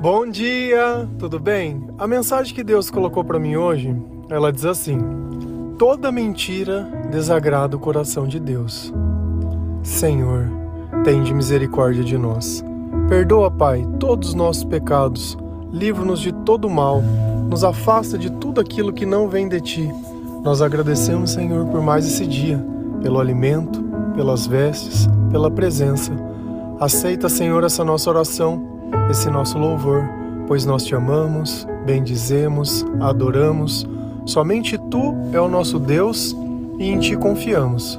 Bom dia, tudo bem? A mensagem que Deus colocou para mim hoje, ela diz assim: Toda mentira desagrada o coração de Deus. Senhor, tende misericórdia de nós. Perdoa, Pai, todos os nossos pecados. Livra-nos de todo mal. Nos afasta de tudo aquilo que não vem de ti. Nós agradecemos, Senhor, por mais esse dia, pelo alimento, pelas vestes, pela presença. Aceita, Senhor, essa nossa oração esse nosso louvor, pois nós te amamos, bendizemos, adoramos. Somente tu é o nosso Deus e em ti confiamos.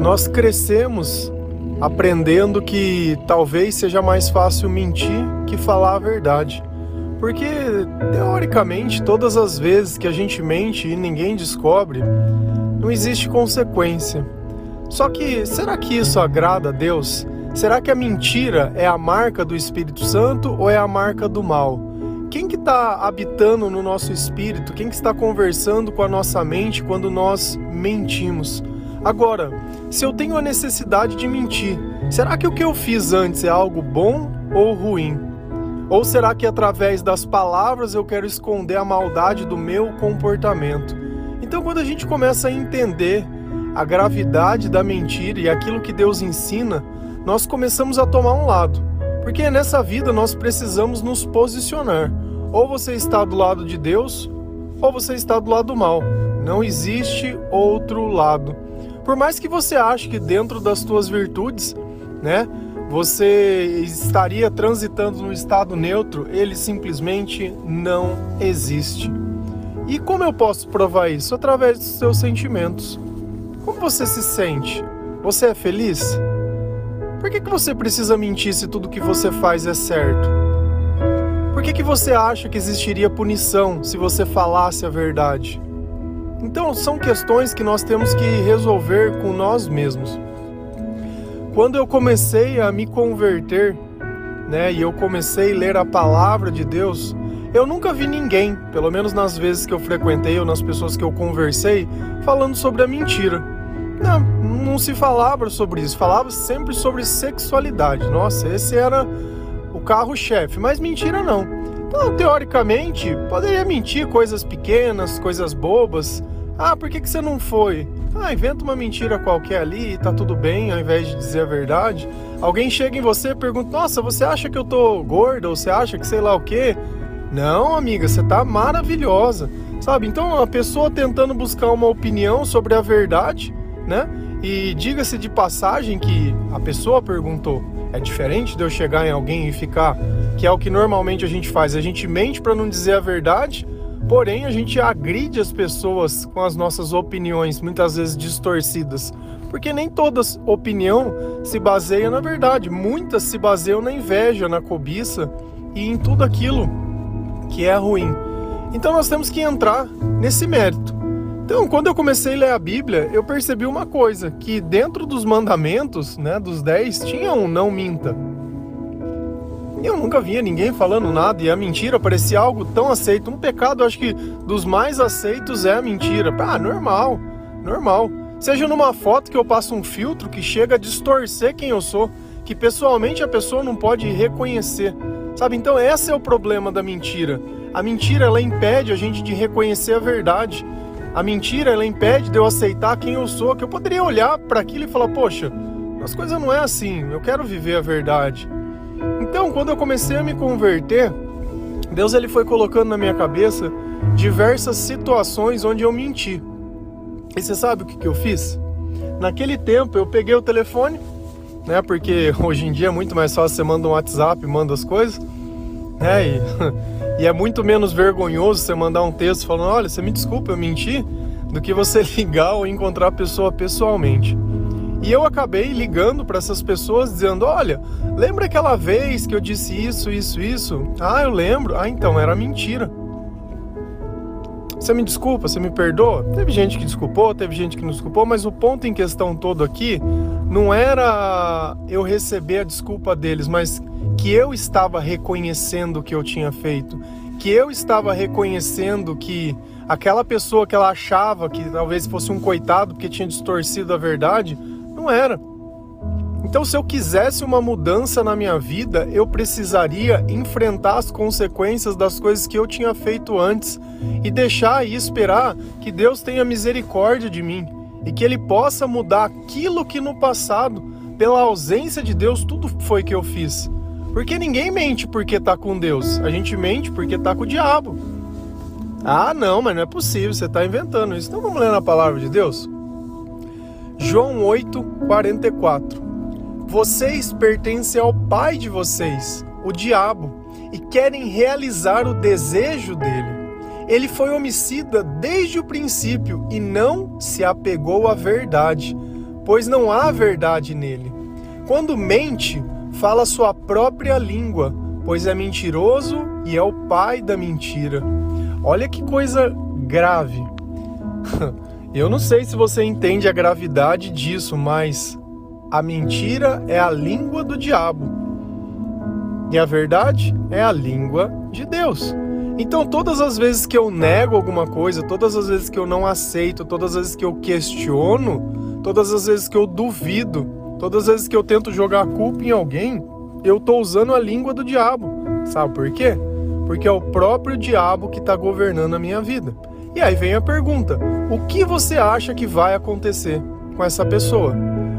Nós crescemos aprendendo que talvez seja mais fácil mentir que falar a verdade. Porque, teoricamente, todas as vezes que a gente mente e ninguém descobre, não existe consequência. Só que será que isso agrada a Deus? Será que a mentira é a marca do Espírito Santo ou é a marca do mal? Quem que está habitando no nosso espírito? Quem que está conversando com a nossa mente quando nós mentimos? Agora, se eu tenho a necessidade de mentir, será que o que eu fiz antes é algo bom ou ruim? Ou será que através das palavras eu quero esconder a maldade do meu comportamento? Então, quando a gente começa a entender a gravidade da mentira e aquilo que Deus ensina, nós começamos a tomar um lado. Porque nessa vida nós precisamos nos posicionar. Ou você está do lado de Deus, ou você está do lado do mal. Não existe outro lado. Por mais que você ache que dentro das suas virtudes, né, você estaria transitando no estado neutro, ele simplesmente não existe. E como eu posso provar isso? Através dos seus sentimentos. Como você se sente? Você é feliz? Por que, que você precisa mentir se tudo que você faz é certo? Por que, que você acha que existiria punição se você falasse a verdade? Então, são questões que nós temos que resolver com nós mesmos. Quando eu comecei a me converter, né, e eu comecei a ler a palavra de Deus, eu nunca vi ninguém, pelo menos nas vezes que eu frequentei ou nas pessoas que eu conversei, falando sobre a mentira. Não, não se falava sobre isso, falava sempre sobre sexualidade. Nossa, esse era o carro-chefe, mas mentira não. Então, teoricamente, poderia mentir coisas pequenas, coisas bobas. Ah, por que, que você não foi? Ah, inventa uma mentira qualquer ali e tá tudo bem, ao invés de dizer a verdade. Alguém chega em você e pergunta: Nossa, você acha que eu tô gorda? Ou você acha que sei lá o quê? Não, amiga, você tá maravilhosa. Sabe? Então, a pessoa tentando buscar uma opinião sobre a verdade, né? E diga-se de passagem que a pessoa perguntou. É diferente de eu chegar em alguém e ficar, que é o que normalmente a gente faz. A gente mente para não dizer a verdade, porém a gente agride as pessoas com as nossas opiniões, muitas vezes distorcidas. Porque nem toda opinião se baseia na verdade, muitas se baseiam na inveja, na cobiça e em tudo aquilo que é ruim. Então nós temos que entrar nesse mérito. Então, quando eu comecei a ler a Bíblia, eu percebi uma coisa, que dentro dos mandamentos, né, dos dez, tinha um não minta. E eu nunca via ninguém falando nada, e a mentira parecia algo tão aceito. Um pecado, acho que dos mais aceitos é a mentira. Ah, normal, normal. Seja numa foto que eu passo um filtro que chega a distorcer quem eu sou, que pessoalmente a pessoa não pode reconhecer. Sabe? Então, esse é o problema da mentira. A mentira, ela impede a gente de reconhecer a verdade. A mentira, ela impede de eu aceitar quem eu sou, que eu poderia olhar para aquilo e falar, poxa, as coisas não é assim, eu quero viver a verdade. Então, quando eu comecei a me converter, Deus ele foi colocando na minha cabeça diversas situações onde eu menti. E você sabe o que, que eu fiz? Naquele tempo eu peguei o telefone, né? Porque hoje em dia é muito mais fácil você manda um WhatsApp, manda as coisas, né? E E é muito menos vergonhoso você mandar um texto falando: olha, você me desculpa, eu menti, do que você ligar ou encontrar a pessoa pessoalmente. E eu acabei ligando para essas pessoas dizendo: olha, lembra aquela vez que eu disse isso, isso, isso? Ah, eu lembro. Ah, então era mentira. Você me desculpa, você me perdoa? Teve gente que desculpou, teve gente que não desculpou, mas o ponto em questão todo aqui não era eu receber a desculpa deles, mas que eu estava reconhecendo o que eu tinha feito, que eu estava reconhecendo que aquela pessoa que ela achava que talvez fosse um coitado porque tinha distorcido a verdade, não era. Então, se eu quisesse uma mudança na minha vida, eu precisaria enfrentar as consequências das coisas que eu tinha feito antes e deixar e esperar que Deus tenha misericórdia de mim e que Ele possa mudar aquilo que no passado, pela ausência de Deus, tudo foi que eu fiz. Porque ninguém mente porque tá com Deus, a gente mente porque tá com o diabo. Ah, não, mas não é possível, você está inventando isso. Então vamos ler na palavra de Deus? João 8, 44. Vocês pertencem ao pai de vocês, o diabo, e querem realizar o desejo dele. Ele foi homicida desde o princípio e não se apegou à verdade, pois não há verdade nele. Quando mente, fala sua própria língua, pois é mentiroso e é o pai da mentira. Olha que coisa grave. Eu não sei se você entende a gravidade disso, mas a mentira é a língua do diabo e a verdade é a língua de Deus. Então, todas as vezes que eu nego alguma coisa, todas as vezes que eu não aceito, todas as vezes que eu questiono, todas as vezes que eu duvido, todas as vezes que eu tento jogar a culpa em alguém, eu estou usando a língua do diabo. Sabe por quê? Porque é o próprio diabo que está governando a minha vida. E aí vem a pergunta: o que você acha que vai acontecer com essa pessoa?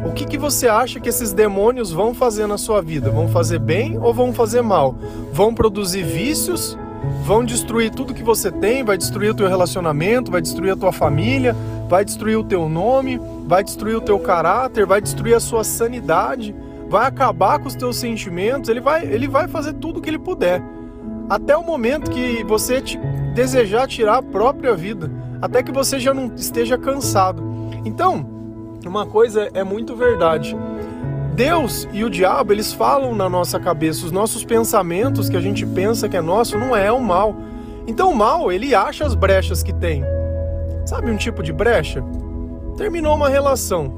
O que, que você acha que esses demônios vão fazer na sua vida? Vão fazer bem ou vão fazer mal? Vão produzir vícios? Vão destruir tudo que você tem? Vai destruir o teu relacionamento? Vai destruir a tua família? Vai destruir o teu nome? Vai destruir o teu caráter? Vai destruir a sua sanidade? Vai acabar com os teus sentimentos? Ele vai, ele vai fazer tudo o que ele puder. Até o momento que você te desejar tirar a própria vida. Até que você já não esteja cansado. Então, uma coisa é muito verdade. Deus e o diabo, eles falam na nossa cabeça, os nossos pensamentos que a gente pensa que é nosso não é o mal. Então o mal, ele acha as brechas que tem. Sabe um tipo de brecha? Terminou uma relação.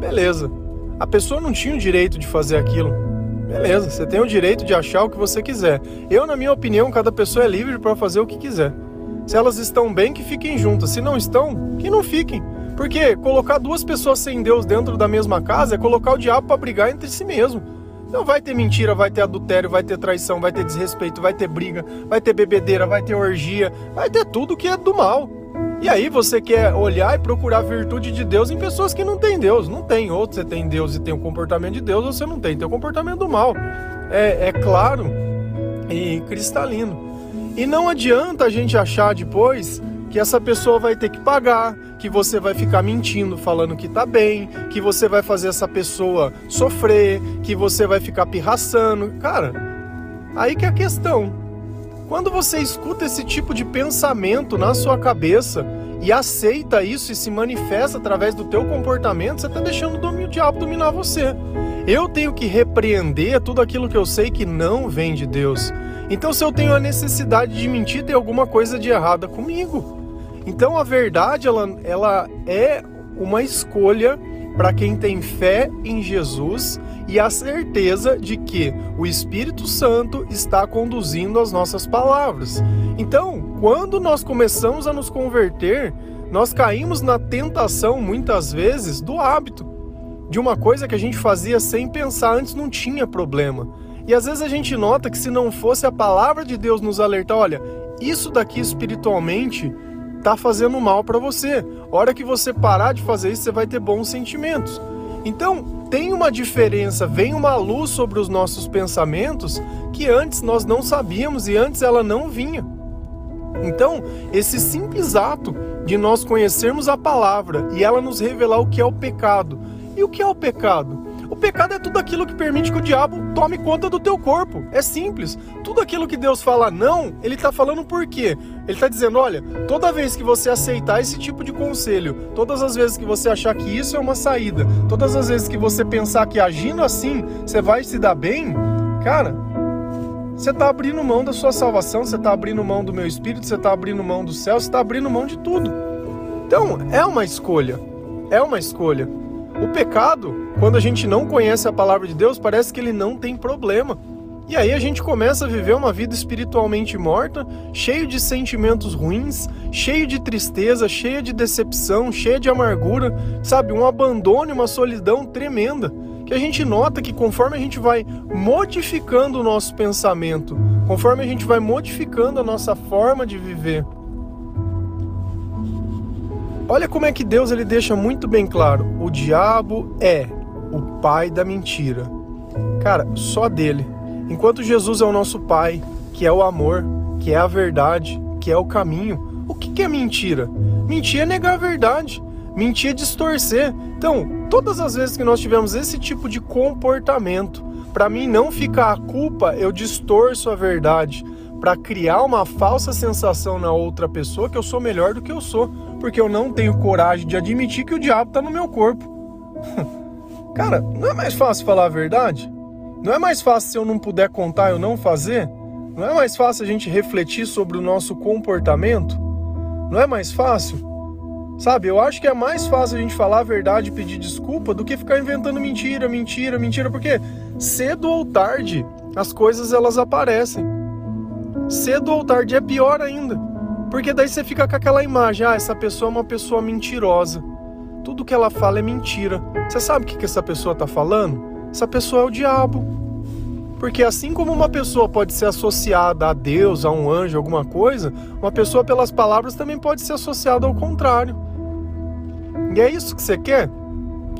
Beleza. A pessoa não tinha o direito de fazer aquilo. Beleza, você tem o direito de achar o que você quiser. Eu, na minha opinião, cada pessoa é livre para fazer o que quiser. Se elas estão bem, que fiquem juntas. Se não estão, que não fiquem. Porque colocar duas pessoas sem Deus dentro da mesma casa é colocar o diabo para brigar entre si mesmo. Então vai ter mentira, vai ter adultério, vai ter traição, vai ter desrespeito, vai ter briga, vai ter bebedeira, vai ter orgia, vai ter tudo que é do mal. E aí você quer olhar e procurar a virtude de Deus em pessoas que não têm Deus. Não tem. Ou você tem Deus e tem o comportamento de Deus, ou você não tem, tem o comportamento do mal. É, é claro e cristalino. E não adianta a gente achar depois que essa pessoa vai ter que pagar, que você vai ficar mentindo, falando que tá bem, que você vai fazer essa pessoa sofrer, que você vai ficar pirraçando. Cara, aí que é a questão. Quando você escuta esse tipo de pensamento na sua cabeça e aceita isso e se manifesta através do teu comportamento, você está deixando o diabo dominar você. Eu tenho que repreender tudo aquilo que eu sei que não vem de Deus. Então, se eu tenho a necessidade de mentir, tem alguma coisa de errada comigo. Então a verdade ela, ela é uma escolha para quem tem fé em Jesus e a certeza de que o Espírito Santo está conduzindo as nossas palavras. Então, quando nós começamos a nos converter, nós caímos na tentação muitas vezes do hábito, de uma coisa que a gente fazia sem pensar, antes não tinha problema. E às vezes a gente nota que se não fosse a palavra de Deus nos alertar, olha, isso daqui espiritualmente tá fazendo mal para você. A hora que você parar de fazer isso, você vai ter bons sentimentos. Então, tem uma diferença, vem uma luz sobre os nossos pensamentos que antes nós não sabíamos e antes ela não vinha. Então, esse simples ato de nós conhecermos a palavra e ela nos revelar o que é o pecado. E o que é o pecado? Pecado é tudo aquilo que permite que o diabo tome conta do teu corpo. É simples. Tudo aquilo que Deus fala não, ele está falando por quê? Ele está dizendo: olha, toda vez que você aceitar esse tipo de conselho, todas as vezes que você achar que isso é uma saída, todas as vezes que você pensar que agindo assim você vai se dar bem, cara, você está abrindo mão da sua salvação, você está abrindo mão do meu espírito, você está abrindo mão do céu, você está abrindo mão de tudo. Então, é uma escolha. É uma escolha. O pecado, quando a gente não conhece a palavra de Deus, parece que ele não tem problema. E aí a gente começa a viver uma vida espiritualmente morta, cheio de sentimentos ruins, cheio de tristeza, cheia de decepção, cheia de amargura, sabe, um abandono, uma solidão tremenda que a gente nota que conforme a gente vai modificando o nosso pensamento, conforme a gente vai modificando a nossa forma de viver, olha como é que Deus ele deixa muito bem claro: o diabo é o pai da mentira. Cara, só dele. Enquanto Jesus é o nosso pai, que é o amor, que é a verdade, que é o caminho, o que é mentira? Mentir é negar a verdade. Mentir é distorcer. Então, todas as vezes que nós tivemos esse tipo de comportamento, para mim não ficar a culpa, eu distorço a verdade para criar uma falsa sensação na outra pessoa que eu sou melhor do que eu sou, porque eu não tenho coragem de admitir que o diabo está no meu corpo. Cara, não é mais fácil falar a verdade? Não é mais fácil se eu não puder contar eu não fazer? Não é mais fácil a gente refletir sobre o nosso comportamento? Não é mais fácil? Sabe, eu acho que é mais fácil a gente falar a verdade e pedir desculpa do que ficar inventando mentira, mentira, mentira, porque cedo ou tarde as coisas elas aparecem. Cedo ou tarde é pior ainda. Porque daí você fica com aquela imagem, ah, essa pessoa é uma pessoa mentirosa. Tudo que ela fala é mentira. Você sabe o que, que essa pessoa está falando? Essa pessoa é o diabo. Porque assim como uma pessoa pode ser associada a Deus, a um anjo, alguma coisa, uma pessoa pelas palavras também pode ser associada ao contrário. E é isso que você quer?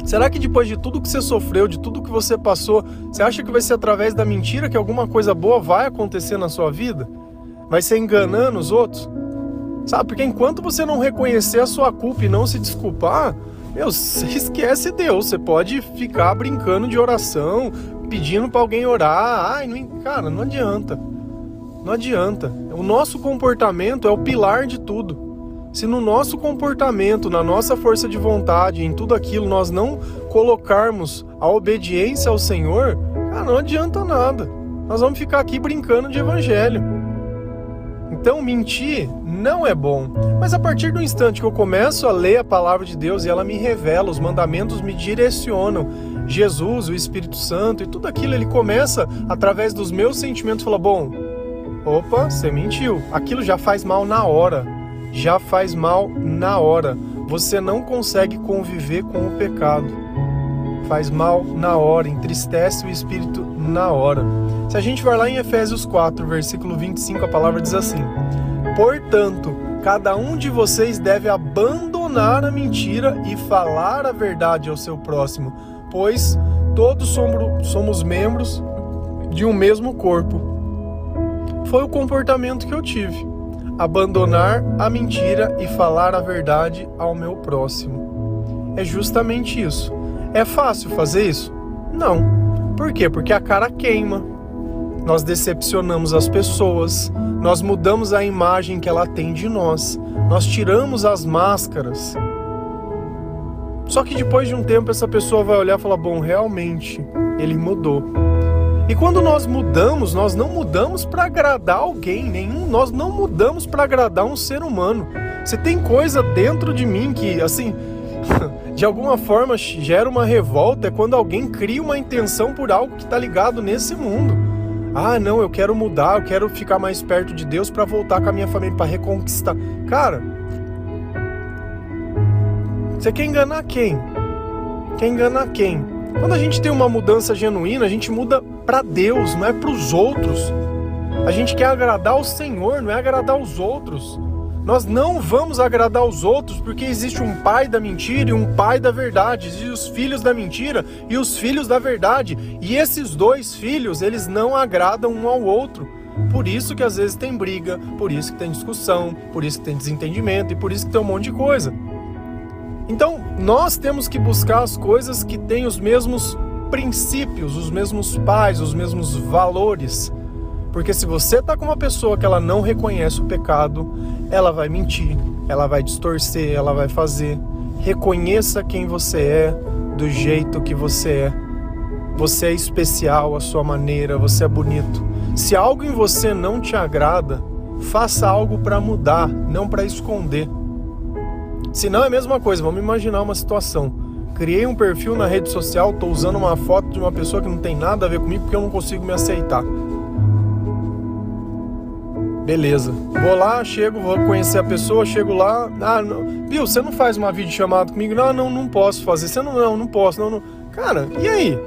Será que depois de tudo que você sofreu, de tudo que você passou, você acha que vai ser através da mentira que alguma coisa boa vai acontecer na sua vida? Vai ser enganando os outros? Sabe? Porque enquanto você não reconhecer a sua culpa e não se desculpar, meu, você esquece Deus. Você pode ficar brincando de oração, pedindo para alguém orar. Ai, não, cara, não adianta. Não adianta. O nosso comportamento é o pilar de tudo. Se no nosso comportamento, na nossa força de vontade, em tudo aquilo, nós não colocarmos a obediência ao Senhor, cara, não adianta nada. Nós vamos ficar aqui brincando de evangelho. Então, mentir não é bom. Mas a partir do instante que eu começo a ler a palavra de Deus e ela me revela, os mandamentos me direcionam, Jesus, o Espírito Santo e tudo aquilo, ele começa através dos meus sentimentos, fala: bom, opa, você mentiu. Aquilo já faz mal na hora já faz mal na hora. Você não consegue conviver com o pecado. Faz mal na hora, entristece o espírito na hora. Se a gente vai lá em Efésios 4, versículo 25, a palavra diz assim: Portanto, cada um de vocês deve abandonar a mentira e falar a verdade ao seu próximo, pois todos somos membros de um mesmo corpo. Foi o comportamento que eu tive abandonar a mentira e falar a verdade ao meu próximo. É justamente isso. É fácil fazer isso? Não. Por quê? Porque a cara queima. Nós decepcionamos as pessoas, nós mudamos a imagem que ela tem de nós, nós tiramos as máscaras. Só que depois de um tempo essa pessoa vai olhar e falar: bom, realmente ele mudou. E quando nós mudamos, nós não mudamos para agradar alguém, nenhum, nós não mudamos para agradar um ser humano. Você tem coisa dentro de mim que, assim, de alguma forma gera uma revolta, é quando alguém cria uma intenção por algo que está ligado nesse mundo. Ah, não, eu quero mudar, eu quero ficar mais perto de Deus para voltar com a minha família, para reconquistar. Cara, você quer enganar quem? Quer enganar quem? Quando a gente tem uma mudança genuína, a gente muda para Deus, não é para os outros. A gente quer agradar o Senhor, não é agradar os outros. Nós não vamos agradar os outros porque existe um pai da mentira e um pai da verdade. Existem os filhos da mentira e os filhos da verdade. E esses dois filhos, eles não agradam um ao outro. Por isso que às vezes tem briga, por isso que tem discussão, por isso que tem desentendimento e por isso que tem um monte de coisa. Então, nós temos que buscar as coisas que têm os mesmos princípios, os mesmos pais, os mesmos valores. Porque se você está com uma pessoa que ela não reconhece o pecado, ela vai mentir, ela vai distorcer, ela vai fazer. Reconheça quem você é, do jeito que você é. Você é especial à sua maneira, você é bonito. Se algo em você não te agrada, faça algo para mudar, não para esconder. Se não é a mesma coisa, vamos imaginar uma situação. Criei um perfil na rede social, estou usando uma foto de uma pessoa que não tem nada a ver comigo porque eu não consigo me aceitar. Beleza. Vou lá, chego, vou conhecer a pessoa, chego lá. Ah, não. Bill, você não faz uma videochamada comigo? Não, não, não posso fazer. Você não, não, não posso. Não, não. Cara, e aí?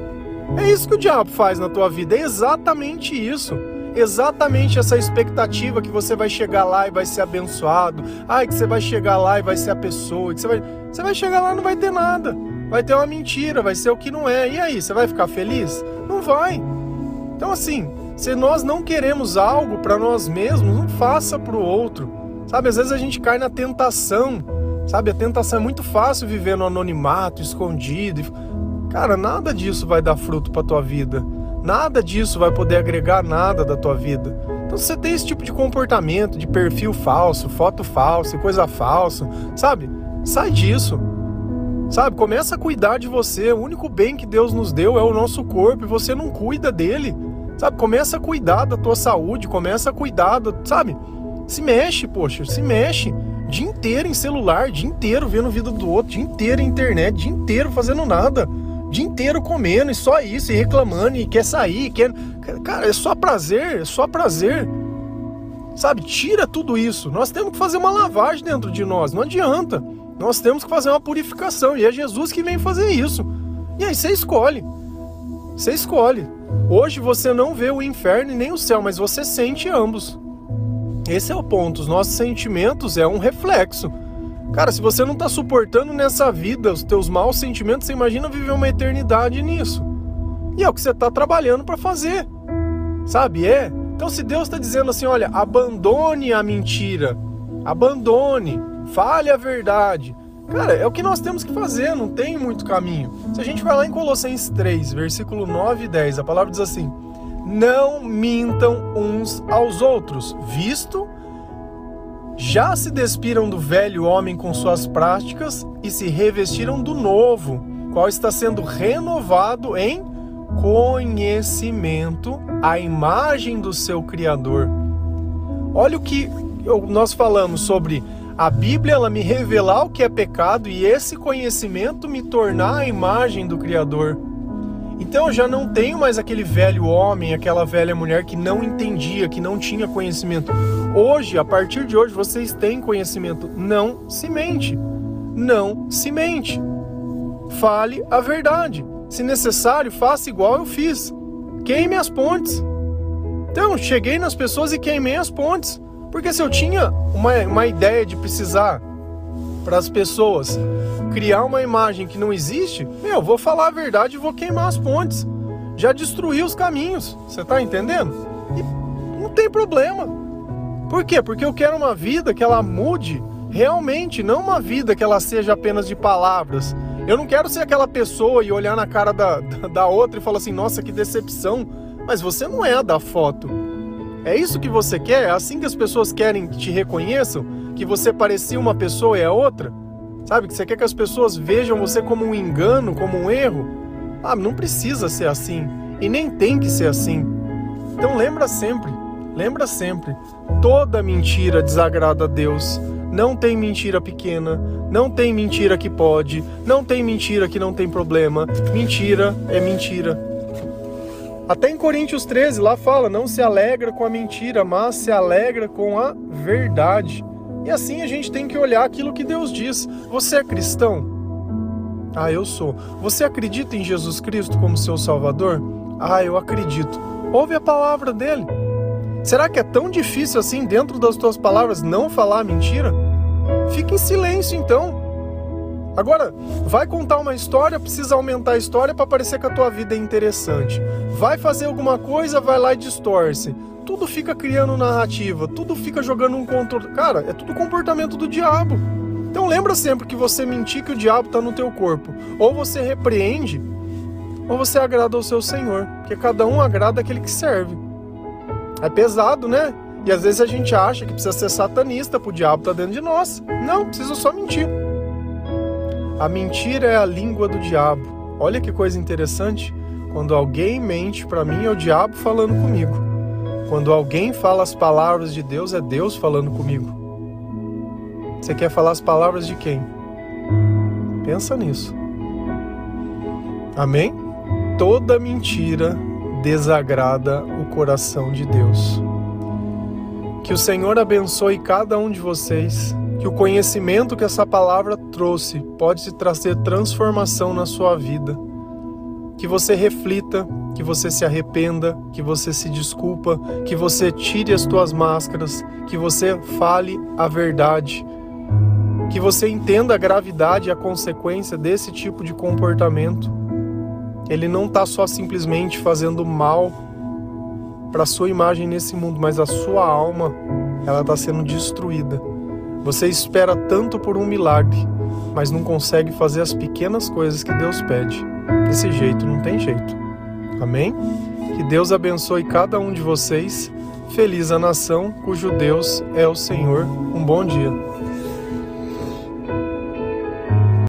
É isso que o diabo faz na tua vida, é exatamente isso. Exatamente essa expectativa que você vai chegar lá e vai ser abençoado. Ai, que você vai chegar lá e vai ser a pessoa. Que você vai, você vai chegar lá e não vai ter nada. Vai ter uma mentira, vai ser o que não é. E aí, você vai ficar feliz? Não vai. Então, assim, se nós não queremos algo para nós mesmos, não faça para o outro. Sabe, às vezes a gente cai na tentação. Sabe, a tentação é muito fácil viver no anonimato, escondido. Cara, nada disso vai dar fruto para tua vida. Nada disso vai poder agregar nada da tua vida. Então, se você tem esse tipo de comportamento, de perfil falso, foto falsa, coisa falsa, sabe? Sai disso. Sabe? Começa a cuidar de você. O único bem que Deus nos deu é o nosso corpo e você não cuida dele. Sabe? Começa a cuidar da tua saúde, começa a cuidar, sabe? Se mexe, poxa, se mexe. Dia inteiro em celular, dia inteiro vendo vida do outro, dia inteiro em internet, dia inteiro fazendo nada dia inteiro comendo e só isso, e reclamando, e quer sair, quer. Cara, é só prazer, é só prazer. Sabe, tira tudo isso. Nós temos que fazer uma lavagem dentro de nós, não adianta. Nós temos que fazer uma purificação, e é Jesus que vem fazer isso. E aí você escolhe. Você escolhe. Hoje você não vê o inferno e nem o céu, mas você sente ambos. Esse é o ponto. Os nossos sentimentos é um reflexo Cara, se você não está suportando nessa vida os teus maus sentimentos, você imagina viver uma eternidade nisso. E é o que você está trabalhando para fazer. Sabe? É. Então, se Deus está dizendo assim, olha, abandone a mentira, abandone, fale a verdade. Cara, é o que nós temos que fazer, não tem muito caminho. Se a gente vai lá em Colossenses 3, versículo 9 e 10, a palavra diz assim: Não mintam uns aos outros, visto já se despiram do velho homem com suas práticas e se revestiram do novo, qual está sendo renovado em conhecimento à imagem do seu Criador. Olha o que nós falamos sobre a Bíblia, ela me revelar o que é pecado e esse conhecimento me tornar a imagem do Criador. Então eu já não tenho mais aquele velho homem, aquela velha mulher que não entendia, que não tinha conhecimento. Hoje, a partir de hoje, vocês têm conhecimento. Não se mente. Não se mente. Fale a verdade. Se necessário, faça igual eu fiz. Queime as pontes. Então, cheguei nas pessoas e queimei as pontes. Porque se eu tinha uma, uma ideia de precisar para as pessoas criar uma imagem que não existe, meu, vou falar a verdade e vou queimar as pontes. Já destruí os caminhos, você está entendendo? E não tem problema. Por quê? Porque eu quero uma vida que ela mude realmente, não uma vida que ela seja apenas de palavras. Eu não quero ser aquela pessoa e olhar na cara da, da outra e falar assim, nossa, que decepção. Mas você não é a da foto. É isso que você quer? É assim que as pessoas querem que te reconheçam? Que você parecia uma pessoa e é outra? Sabe? Que você quer que as pessoas vejam você como um engano, como um erro? Ah, não precisa ser assim. E nem tem que ser assim. Então lembra sempre, lembra sempre. Toda mentira desagrada a Deus. Não tem mentira pequena, não tem mentira que pode, não tem mentira que não tem problema. Mentira é mentira. Até em Coríntios 13 lá fala: não se alegra com a mentira, mas se alegra com a verdade. E assim a gente tem que olhar aquilo que Deus diz. Você é cristão? Ah, eu sou. Você acredita em Jesus Cristo como seu Salvador? Ah, eu acredito. Ouve a palavra dele. Será que é tão difícil assim, dentro das tuas palavras, não falar mentira? Fique em silêncio então. Agora, vai contar uma história, precisa aumentar a história para parecer que a tua vida é interessante. Vai fazer alguma coisa, vai lá e distorce tudo fica criando narrativa, tudo fica jogando um controle. Cara, é tudo comportamento do diabo. Então lembra sempre que você mentir que o diabo está no teu corpo. Ou você repreende, ou você agrada ao seu Senhor. Porque cada um agrada aquele que serve. É pesado, né? E às vezes a gente acha que precisa ser satanista para o diabo tá dentro de nós. Não, precisa só mentir. A mentira é a língua do diabo. Olha que coisa interessante. Quando alguém mente para mim, é o diabo falando comigo. Quando alguém fala as palavras de Deus, é Deus falando comigo. Você quer falar as palavras de quem? Pensa nisso. Amém? Toda mentira desagrada o coração de Deus. Que o Senhor abençoe cada um de vocês. Que o conhecimento que essa palavra trouxe pode trazer transformação na sua vida. que você reflita, que você se arrependa, que você se desculpa, que você tire as tuas máscaras, que você fale a verdade, que você entenda a gravidade e a consequência desse tipo de comportamento. Ele não está só simplesmente fazendo mal para a sua imagem nesse mundo, mas a sua alma ela está sendo destruída. Você espera tanto por um milagre, mas não consegue fazer as pequenas coisas que Deus pede. Desse jeito não tem jeito. Amém? Que Deus abençoe cada um de vocês. Feliz a nação cujo Deus é o Senhor. Um bom dia.